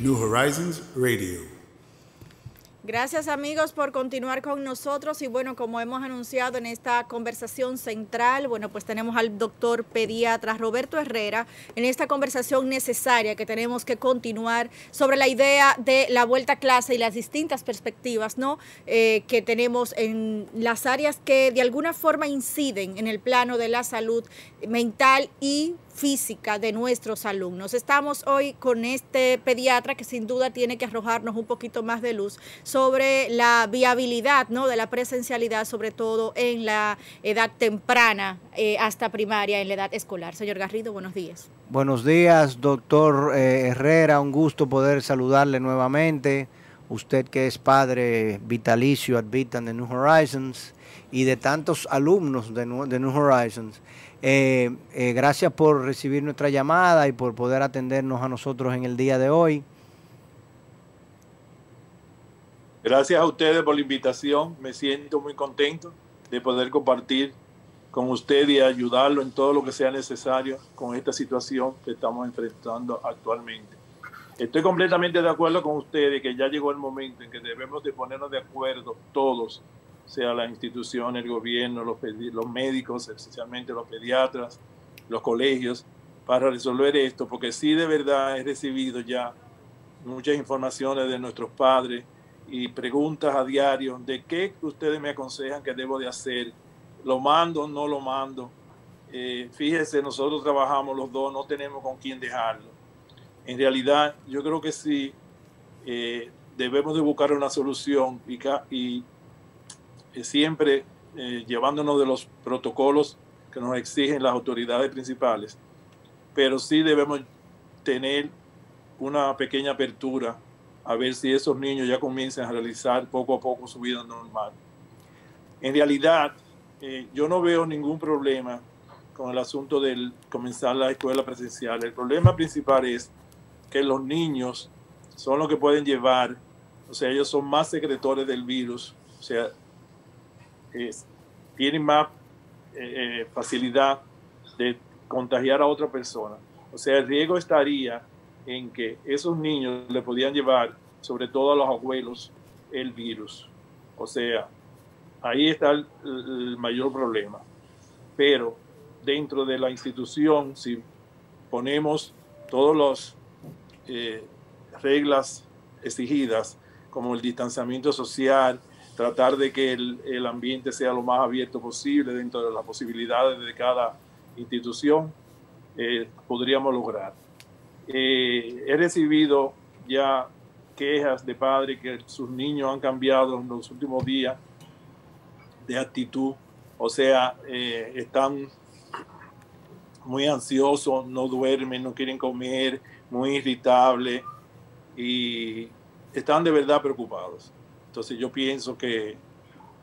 New Horizons Radio. Gracias amigos por continuar con nosotros y bueno, como hemos anunciado en esta conversación central, bueno, pues tenemos al doctor pediatra Roberto Herrera en esta conversación necesaria que tenemos que continuar sobre la idea de la vuelta a clase y las distintas perspectivas, ¿no? Eh, que tenemos en las áreas que de alguna forma inciden en el plano de la salud mental y física de nuestros alumnos. Estamos hoy con este pediatra que sin duda tiene que arrojarnos un poquito más de luz sobre la viabilidad ¿no? de la presencialidad, sobre todo en la edad temprana eh, hasta primaria, en la edad escolar. Señor Garrido, buenos días. Buenos días, doctor eh, Herrera. Un gusto poder saludarle nuevamente. Usted que es padre vitalicio at Vitan de New Horizons y de tantos alumnos de New Horizons. Eh, eh, gracias por recibir nuestra llamada y por poder atendernos a nosotros en el día de hoy. Gracias a ustedes por la invitación. Me siento muy contento de poder compartir con usted y ayudarlo en todo lo que sea necesario con esta situación que estamos enfrentando actualmente. Estoy completamente de acuerdo con ustedes que ya llegó el momento en que debemos de ponernos de acuerdo todos sea la institución, el gobierno, los, médicos, especialmente los pediatras, los colegios, para resolver esto, porque sí de verdad he recibido ya muchas informaciones de nuestros padres y preguntas a diario de qué ustedes me aconsejan que debo de hacer, lo mando, no lo mando. Eh, fíjese, nosotros trabajamos los dos, no tenemos con quién dejarlo. En realidad, yo creo que sí eh, debemos de buscar una solución y, siempre eh, llevándonos de los protocolos que nos exigen las autoridades principales, pero sí debemos tener una pequeña apertura a ver si esos niños ya comienzan a realizar poco a poco su vida normal. En realidad, eh, yo no veo ningún problema con el asunto de comenzar la escuela presencial. El problema principal es que los niños son los que pueden llevar, o sea, ellos son más secretores del virus, o sea, tienen más eh, eh, facilidad de contagiar a otra persona. O sea, el riesgo estaría en que esos niños le podían llevar, sobre todo a los abuelos, el virus. O sea, ahí está el, mayor problema. Pero dentro de la institución, si ponemos todas las eh, reglas exigidas, como el distanciamiento social, tratar de que el, ambiente sea lo más abierto posible dentro de las posibilidades de cada institución, eh, podríamos lograr. Eh, he recibido ya quejas de padres que sus niños han cambiado en los últimos días de actitud, o sea, eh, están muy ansiosos, no duermen, no quieren comer, muy irritables y están de verdad preocupados. Entonces yo pienso que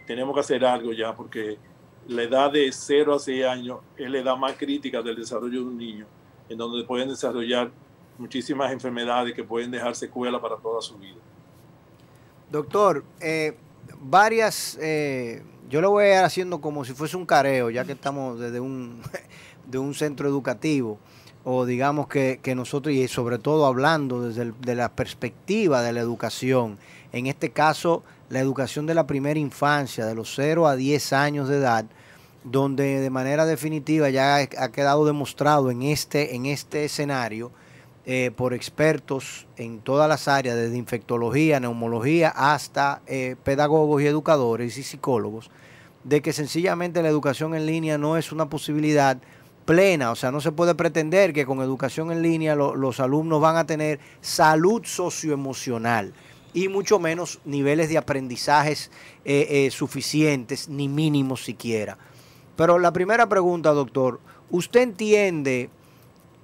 tenemos que hacer algo ya porque la edad de 0 a 6 años es la edad más crítica del desarrollo de un niño, en donde pueden desarrollar muchísimas enfermedades que pueden dejar secuela para toda su vida. Doctor, eh, varias, eh, yo lo voy a ir haciendo como si fuese un careo, ya que estamos desde un, de un centro educativo, o digamos que, que nosotros, y sobre todo hablando desde de la perspectiva de la educación, en este caso la educación de la primera infancia, de los 0 a 10 años de edad, donde de manera definitiva ya ha quedado demostrado en este, en este escenario eh, por expertos en todas las áreas, desde infectología, neumología, hasta eh, pedagogos y educadores y psicólogos, de que sencillamente la educación en línea no es una posibilidad plena, o sea, no se puede pretender que con educación en línea los alumnos van a tener salud socioemocional y mucho menos niveles de aprendizajes eh, eh, suficientes, ni mínimos siquiera. Pero la primera pregunta, doctor, ¿usted entiende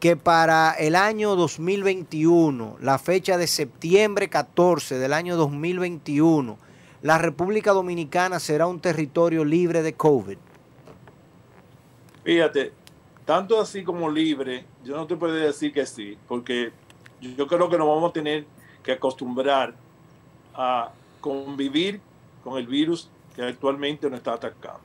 que para el año 2021, la fecha de septiembre 14 del año 2021, la República Dominicana será un territorio libre de COVID? Fíjate, tanto así como libre, yo no te puedo decir que sí, porque yo creo que nos vamos a tener que acostumbrar a convivir con el virus que actualmente nos está atacando.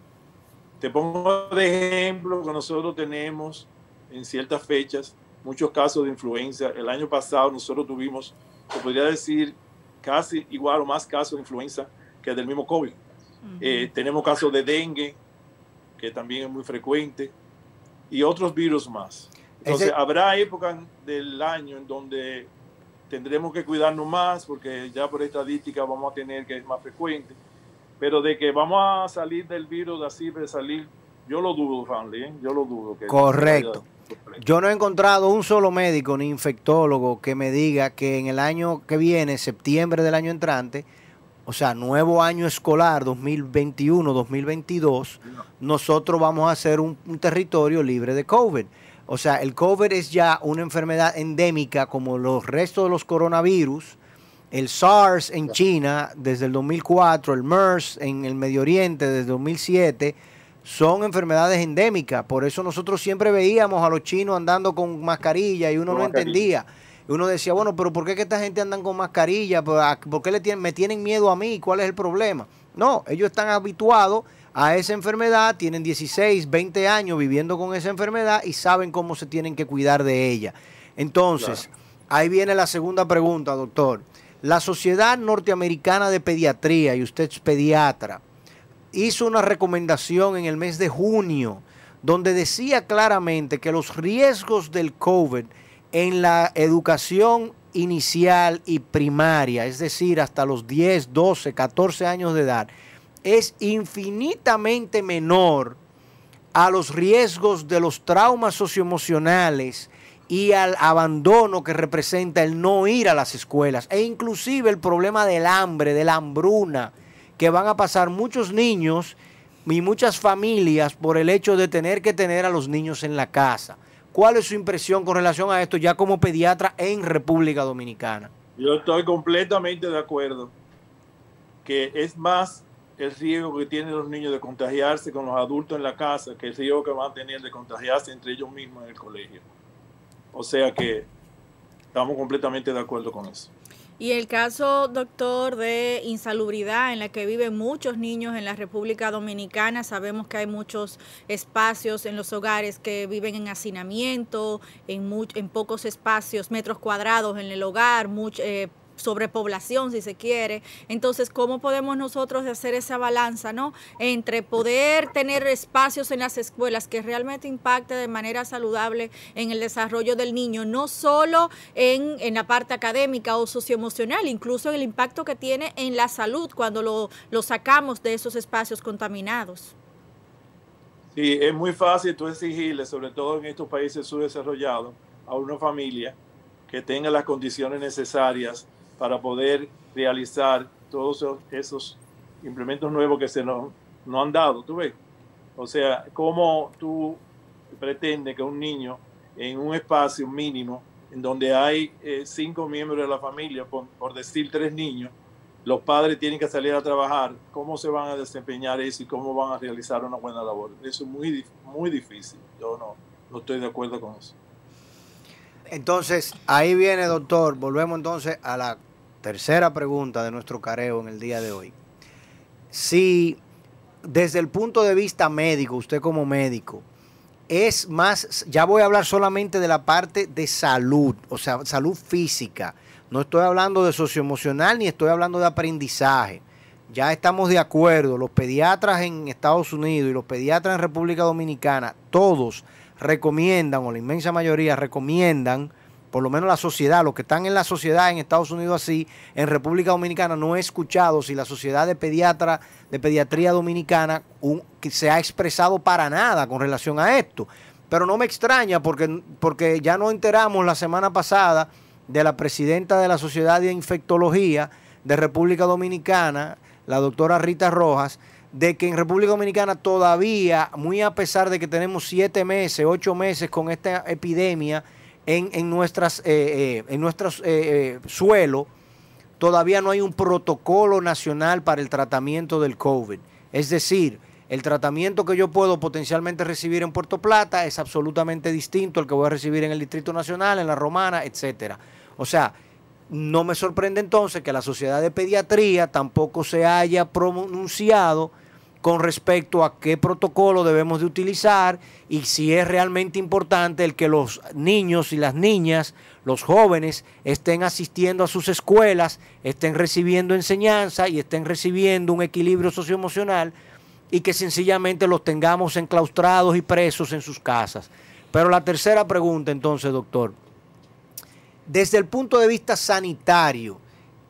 Te pongo de ejemplo que nosotros tenemos en ciertas fechas muchos casos de influenza. El año pasado nosotros tuvimos, se podría decir, casi igual o más casos de influenza que del mismo COVID. Eh, tenemos casos de dengue, que también es muy frecuente, y otros virus más. Entonces, habrá épocas del año en donde tendremos que cuidarnos más, porque ya por estadística vamos a tener que es más frecuente. Pero de que vamos a salir del virus así, de salir, yo lo dudo, Fanley, ¿eh? yo lo dudo. Que Correcto. Yo no he encontrado un solo médico ni infectólogo que me diga que en el año que viene, septiembre del año entrante, o sea, nuevo año escolar 2021-2022, nosotros vamos a ser un, territorio libre de COVID. O sea, el COVID es ya una enfermedad endémica como los restos de los coronavirus. El SARS en China desde el 2004, el MERS en el Medio Oriente desde el 2007 son enfermedades endémicas. Por eso nosotros siempre veíamos a los chinos andando con mascarilla y uno no entendía. Y uno decía, bueno, pero ¿por qué que esta gente andan con mascarilla? ¿Por qué le tienen, me tienen miedo a mí? ¿Cuál es el problema? No, ellos están habituados a esa enfermedad, tienen 16, 20 años viviendo con esa enfermedad y saben cómo se tienen que cuidar de ella. Entonces, ahí viene la segunda pregunta, doctor. La Sociedad Norteamericana de Pediatría, y usted es pediatra, hizo una recomendación en el mes de junio donde decía claramente que los riesgos del COVID en la educación inicial y primaria, es decir, hasta los 10, 12, 14 años de edad, es infinitamente menor a los riesgos de los traumas socioemocionales y al abandono que representa el no ir a las escuelas e inclusive el problema del hambre, de la hambruna, que van a pasar muchos niños y muchas familias por el hecho de tener que tener a los niños en la casa. ¿Cuál es su impresión con relación a esto ya como pediatra en República Dominicana? Yo estoy completamente de acuerdo que es más el riesgo que tienen los niños de contagiarse con los adultos en la casa que el riesgo que van a tener de contagiarse entre ellos mismos en el colegio. O sea que estamos completamente de acuerdo con eso. Y el caso, doctor, de insalubridad en la que viven muchos niños en la República Dominicana, sabemos que hay muchos espacios en los hogares que viven en hacinamiento, en, en pocos espacios, metros cuadrados en el hogar, mucho, eh, sobrepoblación, si se quiere. Entonces, ¿cómo podemos nosotros hacer esa balanza, ¿no? Entre poder tener espacios en las escuelas que realmente impacte de manera saludable en el desarrollo del niño, no solo en, en la parte académica o socioemocional, incluso en el impacto que tiene en la salud cuando lo, lo sacamos de esos espacios contaminados. Sí, es muy fácil tú exigirle, sobre todo en estos países subdesarrollados, a una familia que tenga las condiciones necesarias para poder realizar todos esos implementos nuevos que se nos, han dado, ¿tú ves? O sea, ¿cómo tú pretendes que un niño en un espacio mínimo, en donde hay eh, cinco miembros de la familia, por, decir tres niños, los padres tienen que salir a trabajar, ¿cómo se van a desempeñar eso y cómo van a realizar una buena labor? Eso es muy, muy difícil. Yo no, no estoy de acuerdo con eso. Entonces, ahí viene, doctor. Volvemos entonces a la tercera pregunta de nuestro careo en el día de hoy. Si desde el punto de vista médico, usted como médico, es más, ya voy a hablar solamente de la parte de salud, o sea, salud física. No estoy hablando de socioemocional ni estoy hablando de aprendizaje. Ya estamos de acuerdo, los pediatras en Estados Unidos y los pediatras en República Dominicana, todos recomiendan, o la inmensa mayoría recomiendan, por lo menos la sociedad, los que están en la sociedad en Estados Unidos así, en República Dominicana no he escuchado si la sociedad de pediatra, de pediatría dominicana se ha expresado para nada con relación a esto. Pero no me extraña porque, porque ya nos enteramos la semana pasada de la presidenta de la Sociedad de Infectología de República Dominicana, la doctora Rita Rojas, de que en República Dominicana todavía, muy a pesar de que tenemos siete meses, ocho meses con esta epidemia, en, en nuestras, eh, en nuestros suelo todavía no hay un protocolo nacional para el tratamiento del COVID. Es decir, el tratamiento que yo puedo potencialmente recibir en Puerto Plata es absolutamente distinto al que voy a recibir en el Distrito Nacional, en la Romana, etcétera. O sea, no me sorprende entonces que la Sociedad de Pediatría tampoco se haya pronunciado con respecto a qué protocolo debemos de utilizar y si es realmente importante el que los niños y las niñas, los jóvenes, estén asistiendo a sus escuelas, estén recibiendo enseñanza y estén recibiendo un equilibrio socioemocional y que sencillamente los tengamos enclaustrados y presos en sus casas. Pero la tercera pregunta entonces, doctor, desde el punto de vista sanitario,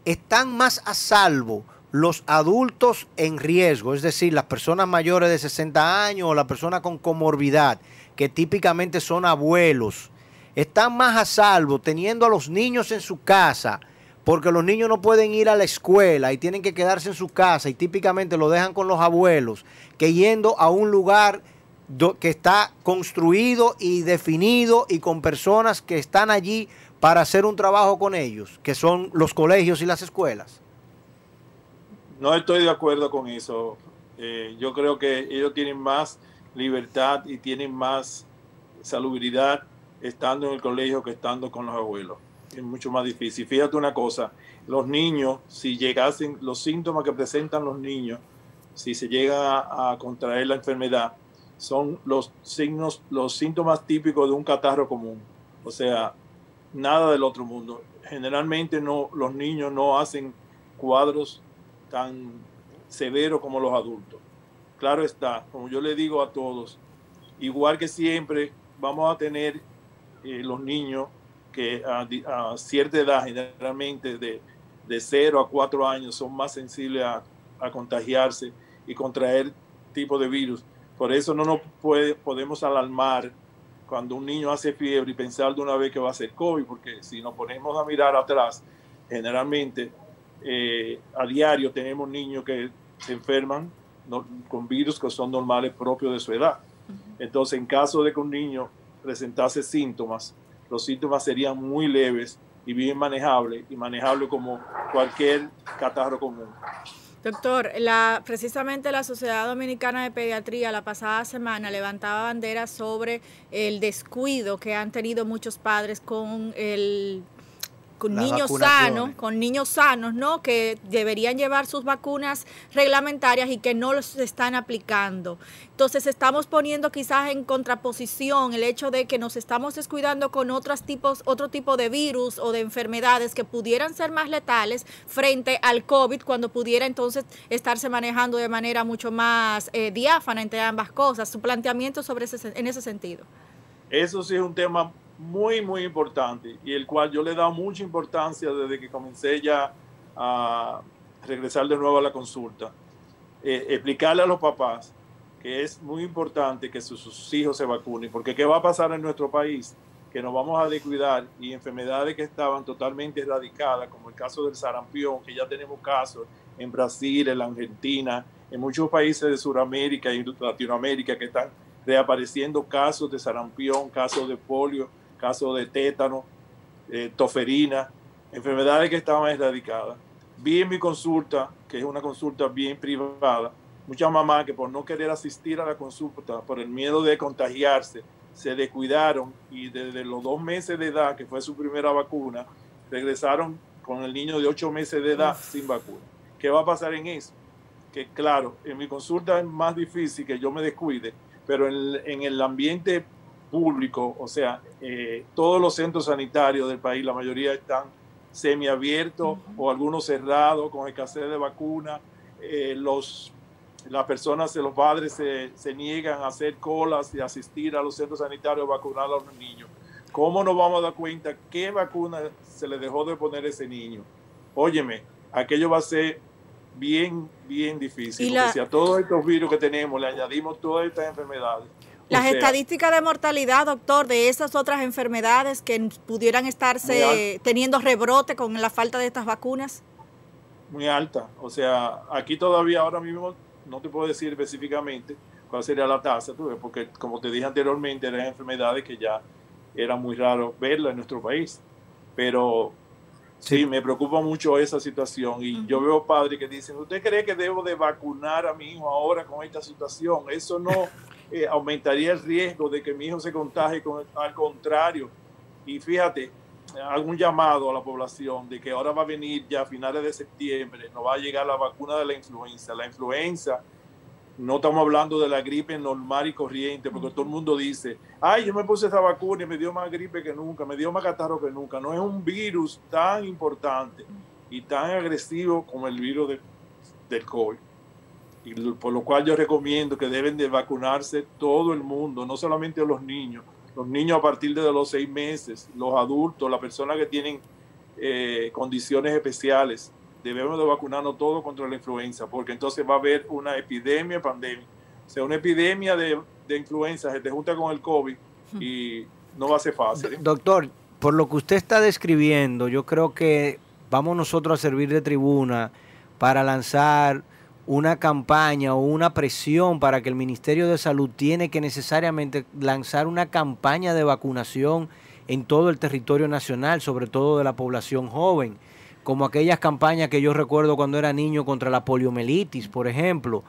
¿están más a salvo los adultos en riesgo, es decir, las personas mayores de 60 años o la persona con comorbidad, que típicamente son abuelos, están más a salvo teniendo a los niños en su casa? porque los niños no pueden ir a la escuela y tienen que quedarse en su casa y típicamente lo dejan con los abuelos, que yendo a un lugar que está construido y definido y con personas que están allí para hacer un trabajo con ellos, que son los colegios y las escuelas. No estoy de acuerdo con eso. Eh, yo creo que ellos tienen más libertad y tienen más salubridad estando en el colegio que estando con los abuelos es mucho más difícil. Fíjate una cosa, los niños, si llegasen los síntomas que presentan los niños, si se llega a, contraer la enfermedad, son los signos, los síntomas típicos de un catarro común. O sea, nada del otro mundo. Generalmente no, los niños no hacen cuadros tan severos como los adultos. Claro está, como yo le digo a todos, igual que siempre, vamos a tener eh, los niños que a, cierta edad, generalmente de, de 0 a 4 años, son más sensibles a, contagiarse y contraer tipo de virus. Por eso no nos puede, podemos alarmar cuando un niño hace fiebre y pensar de una vez que va a ser COVID, porque si nos ponemos a mirar atrás, generalmente eh, a diario tenemos niños que se enferman con virus que son normales propios de su edad. Entonces, en caso de que un niño presentase síntomas, los síntomas serían muy leves y bien manejables y manejables como cualquier catarro común. Doctor, la, precisamente la Sociedad Dominicana de Pediatría la pasada semana levantaba bandera sobre el descuido que han tenido muchos padres con el con niños sanos, con niños sanos, ¿no? Que deberían llevar sus vacunas reglamentarias y que no los están aplicando. Entonces estamos poniendo quizás en contraposición el hecho de que nos estamos descuidando con otros tipos, otro tipo de virus o de enfermedades que pudieran ser más letales frente al COVID, cuando pudiera entonces estarse manejando de manera mucho más eh, diáfana entre ambas cosas. Su planteamiento sobre ese, en ese sentido. Eso sí es un tema muy, muy importante y el cual yo le he dado mucha importancia desde que comencé ya a regresar de nuevo a la consulta. Eh, explicarle a los papás que es muy importante que sus, hijos se vacunen, porque ¿qué va a pasar en nuestro país? Que nos vamos a descuidar y enfermedades que estaban totalmente erradicadas, como el caso del sarampión, que ya tenemos casos en Brasil, en la Argentina, en muchos países de Sudamérica y Latinoamérica que están reapareciendo casos de sarampión, casos de polio, casos de tétano, eh, toferina, enfermedades que estaban erradicadas. Vi en mi consulta, que es una consulta bien privada, muchas mamás que por no querer asistir a la consulta, por el miedo de contagiarse, se descuidaron y desde los dos meses de edad, que fue su primera vacuna, regresaron con el niño de ocho meses de edad sin vacuna. ¿Qué va a pasar en eso? Que claro, en mi consulta es más difícil que yo me descuide, pero en, en el ambiente público, o sea, eh, todos los centros sanitarios del país, la mayoría están semiabiertos o algunos cerrados con escasez de vacunas. Eh, los, las personas, los padres se, se, niegan a hacer colas y asistir a los centros sanitarios a vacunar a los niños. ¿Cómo nos vamos a dar cuenta qué vacuna se le dejó de poner a ese niño? Óyeme, aquello va a ser bien, bien difícil. Porque si a todos estos virus que tenemos le añadimos todas estas enfermedades, las estadísticas de mortalidad, doctor, de esas otras enfermedades que pudieran estarse teniendo rebrote con la falta de estas vacunas. Muy alta. O sea, aquí todavía ahora mismo no te puedo decir específicamente cuál sería la tasa, porque como te dije anteriormente, eran enfermedades que ya era muy raro verla en nuestro país. Pero sí, me preocupa mucho esa situación y yo veo padres que dicen, ¿usted cree que debo de vacunar a mi hijo ahora con esta situación? Eso no eh, aumentaría el riesgo de que mi hijo se contagie, con, al contrario. Y fíjate, hago un llamado a la población de que ahora va a venir ya a finales de septiembre, nos va a llegar la vacuna de la influenza. La influenza, no estamos hablando de la gripe normal y corriente, porque todo el mundo dice, ay, yo me puse esa vacuna y me dio más gripe que nunca, me dio más catarro que nunca. No es un virus tan importante y tan agresivo como el virus de, del COVID. Y por lo cual yo recomiendo que deben de vacunarse todo el mundo, no solamente los niños, los niños a partir de los seis meses, los adultos, las personas que tienen eh, condiciones especiales, debemos de vacunarnos todos contra la influenza, porque entonces va a haber una epidemia, pandemia. O sea, una epidemia de, de influenza se te junta con el COVID y no va a ser fácil. ¿eh? Doctor, por lo que usted está describiendo, yo creo que vamos nosotros a servir de tribuna para lanzar una campaña o una presión para que el Ministerio de Salud tiene que necesariamente lanzar una campaña de vacunación en todo el territorio nacional, sobre todo de la población joven, como aquellas campañas que yo recuerdo cuando era niño contra la poliomielitis, por ejemplo.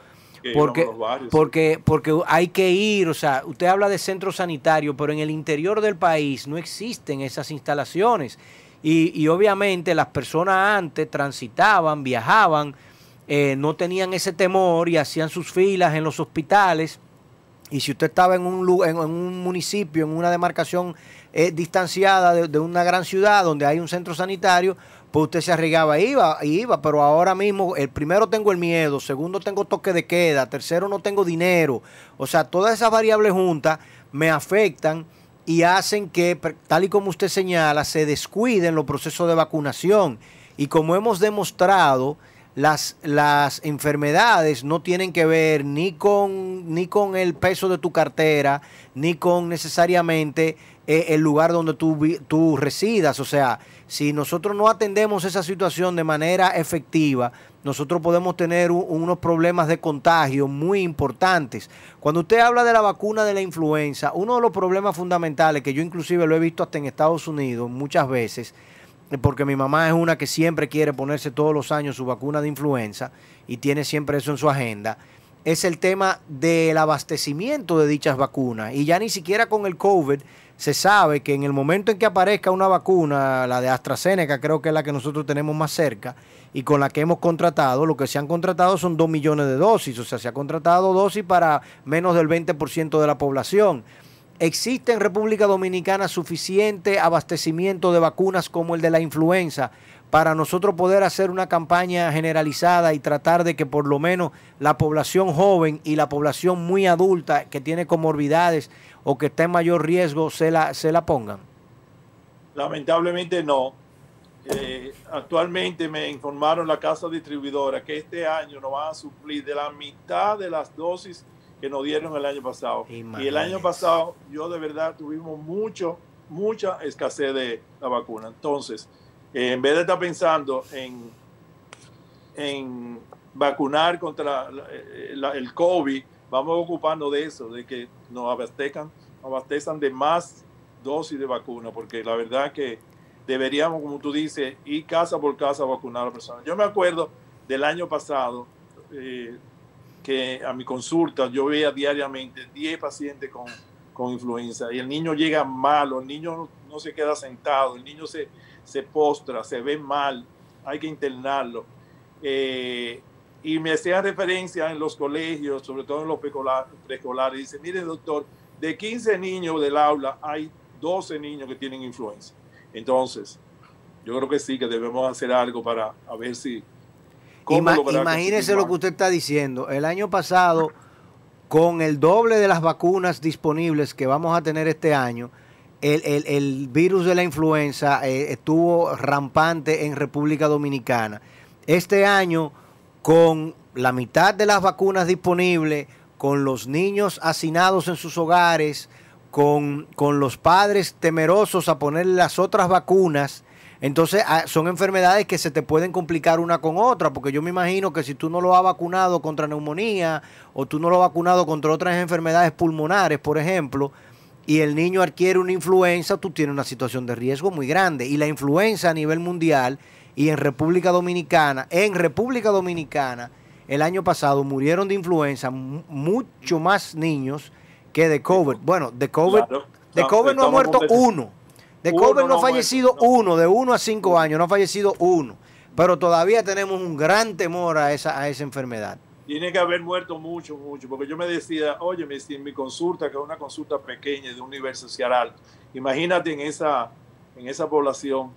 Porque, porque, porque hay que ir, o sea, usted habla de centro sanitario, pero en el interior del país no existen esas instalaciones. Y, y obviamente las personas antes transitaban, viajaban, eh, no tenían ese temor y hacían sus filas en los hospitales. Y si usted estaba en un, en, un municipio, en una demarcación eh, distanciada de, una gran ciudad donde hay un centro sanitario, pues usted se arriesgaba, iba, iba, pero ahora mismo, el primero tengo el miedo, segundo tengo toque de queda, tercero no tengo dinero. O sea, todas esas variables juntas me afectan y hacen que, tal y como usted señala, se descuiden los procesos de vacunación. Y como hemos demostrado, las, las enfermedades no tienen que ver ni con, ni con el peso de tu cartera, ni con necesariamente eh, el lugar donde tú, tú residas. O sea, si nosotros no atendemos esa situación de manera efectiva, nosotros podemos tener unos problemas de contagio muy importantes. Cuando usted habla de la vacuna de la influenza, uno de los problemas fundamentales que yo inclusive lo he visto hasta en Estados Unidos muchas veces, porque mi mamá es una que siempre quiere ponerse todos los años su vacuna de influenza y tiene siempre eso en su agenda, es el tema del abastecimiento de dichas vacunas. Y ya ni siquiera con el COVID se sabe que en el momento en que aparezca una vacuna, la de AstraZeneca creo que es la que nosotros tenemos más cerca y con la que hemos contratado, lo que se han contratado son 2 millones de dosis, o sea, se ha contratado dosis para menos del 20% de la población. ¿Existe en República Dominicana suficiente abastecimiento de vacunas como el de la influenza para nosotros poder hacer una campaña generalizada y tratar de que por lo menos la población joven y la población muy adulta que tiene comorbilidades o que está en mayor riesgo se la, se la pongan? Lamentablemente no. Eh, actualmente me informaron la casa distribuidora que este año nos van a suplir de la mitad de las dosis que nos dieron el año pasado. Y el año pasado yo de verdad tuvimos mucho, mucha escasez de la vacuna. Entonces, eh, en vez de estar pensando en, en vacunar contra eh, el COVID, vamos ocupando de eso, de que nos abastezcan, abastezcan de más dosis de vacuna, porque la verdad que deberíamos, como tú dices, ir casa por casa a vacunar a las personas. Yo me acuerdo del año pasado, eh, a mi consulta yo veía diariamente 10 pacientes con, con influenza y el niño llega malo, el niño no, se queda sentado, el niño se, se postra, se ve mal, hay que internarlo. Eh, y me hacían referencia en los colegios, sobre todo en los preescolares, dice, mire doctor, de 15 niños del aula hay 12 niños que tienen influenza. Entonces, yo creo que sí, que debemos hacer algo para a ver si imagínese lo que usted está diciendo. El año pasado, con el doble de las vacunas disponibles que vamos a tener este año, el, virus de la influenza eh, estuvo rampante en República Dominicana. Este año, con la mitad de las vacunas disponibles, con los niños hacinados en sus hogares, con, con los padres temerosos a ponerle las otras vacunas, entonces, ah, son enfermedades que se te pueden complicar una con otra, porque yo me imagino que si tú no lo has vacunado contra neumonía o tú no lo has vacunado contra otras enfermedades pulmonares, por ejemplo, y el niño adquiere una influenza, tú tienes una situación de riesgo muy grande. Y la influenza a nivel mundial y en República Dominicana, en República Dominicana, el año pasado murieron de influenza mucho más niños que de COVID. Bueno, de COVID, de COVID no ha muerto uno. De COVID no ha fallecido uno, de uno a cinco años, no ha fallecido uno. Pero todavía tenemos un gran temor a esa, a esa enfermedad tiene que haber muerto mucho, mucho, porque yo me decía, oye, en mi consulta, que es una consulta pequeña de un nivel social, imagínate en esa, en esa población,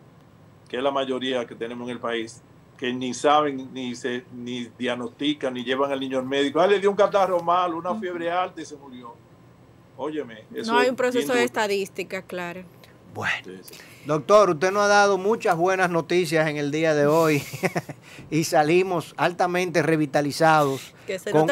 que es la mayoría que tenemos en el país, que ni saben, ni se ni diagnostican, ni llevan al niño al médico. Ah, le dio un catarro malo, una fiebre alta y se murió. Óyeme. Eso no hay un proceso de estadística, claro. Bueno. Doctor, usted nos ha dado muchas buenas noticias en el día de hoy y salimos altamente revitalizados.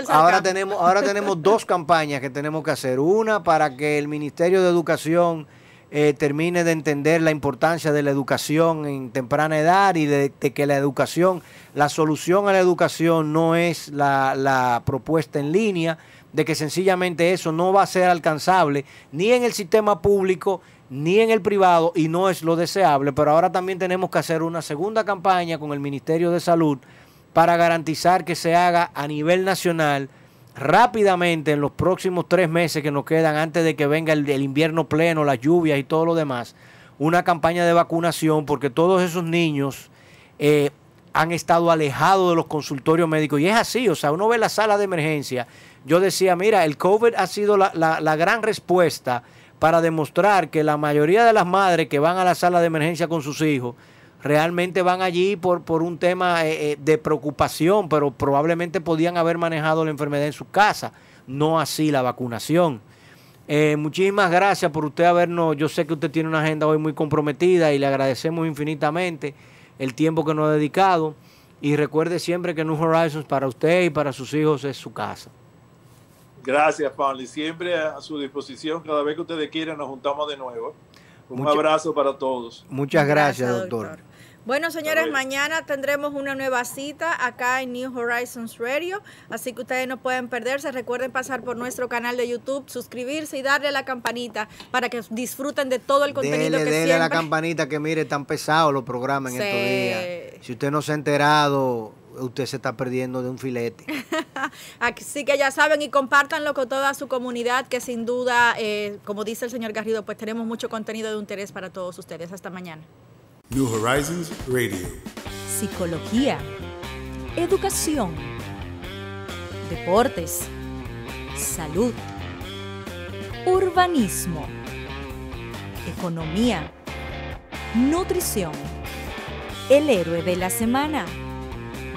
ahora, tenemos, ahora tenemos dos campañas que tenemos que hacer. Una para que el Ministerio de Educación eh, termine de entender la importancia de la educación en temprana edad y de, que la educación, la solución a la educación no es la, la propuesta en línea, de que sencillamente eso no va a ser alcanzable ni en el sistema público ni en el privado y no es lo deseable, pero ahora también tenemos que hacer una segunda campaña con el Ministerio de Salud para garantizar que se haga a nivel nacional rápidamente en los próximos tres meses que nos quedan antes de que venga el, invierno pleno, las lluvias y todo lo demás, una campaña de vacunación porque todos esos niños eh, han estado alejados de los consultorios médicos. Y es así, o sea, uno ve la sala de emergencia, yo decía, mira, el COVID ha sido la, la gran respuesta para demostrar que la mayoría de las madres que van a la sala de emergencia con sus hijos realmente van allí por, por un tema eh, eh, de preocupación, pero probablemente podían haber manejado la enfermedad en su casa, no así la vacunación. Eh, muchísimas gracias por usted habernos, yo sé que usted tiene una agenda hoy muy comprometida y le agradecemos infinitamente el tiempo que nos ha dedicado y recuerde siempre que New Horizons para usted y para sus hijos es su casa. Gracias, Pablo. Y siempre a su disposición. Cada vez que ustedes quieran, nos juntamos de nuevo. Un abrazo para todos. Muchas gracias, doctor. Bueno, señores, mañana tendremos una nueva cita acá en New Horizons Radio, así que ustedes no pueden perderse. Recuerden pasar por nuestro canal de YouTube, suscribirse y darle a la campanita para que disfruten de todo el contenido que dele a la campanita que mire, tan pesado los programas en estos días. Si usted no se ha enterado, usted se está perdiendo de un filete. Así que ya saben y compártanlo con toda su comunidad, que sin duda, eh, como dice el señor Garrido, pues tenemos mucho contenido de interés para todos ustedes. Hasta mañana. New Horizons Radio. Psicología. Educación. Deportes. Salud. Urbanismo. Economía. Nutrición. El héroe de la semana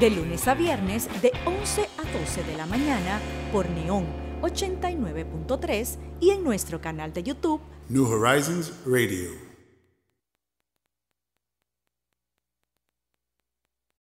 de lunes a viernes de 11 a 12 de la mañana por Neón 89.3 y en nuestro canal de YouTube New Horizons Radio.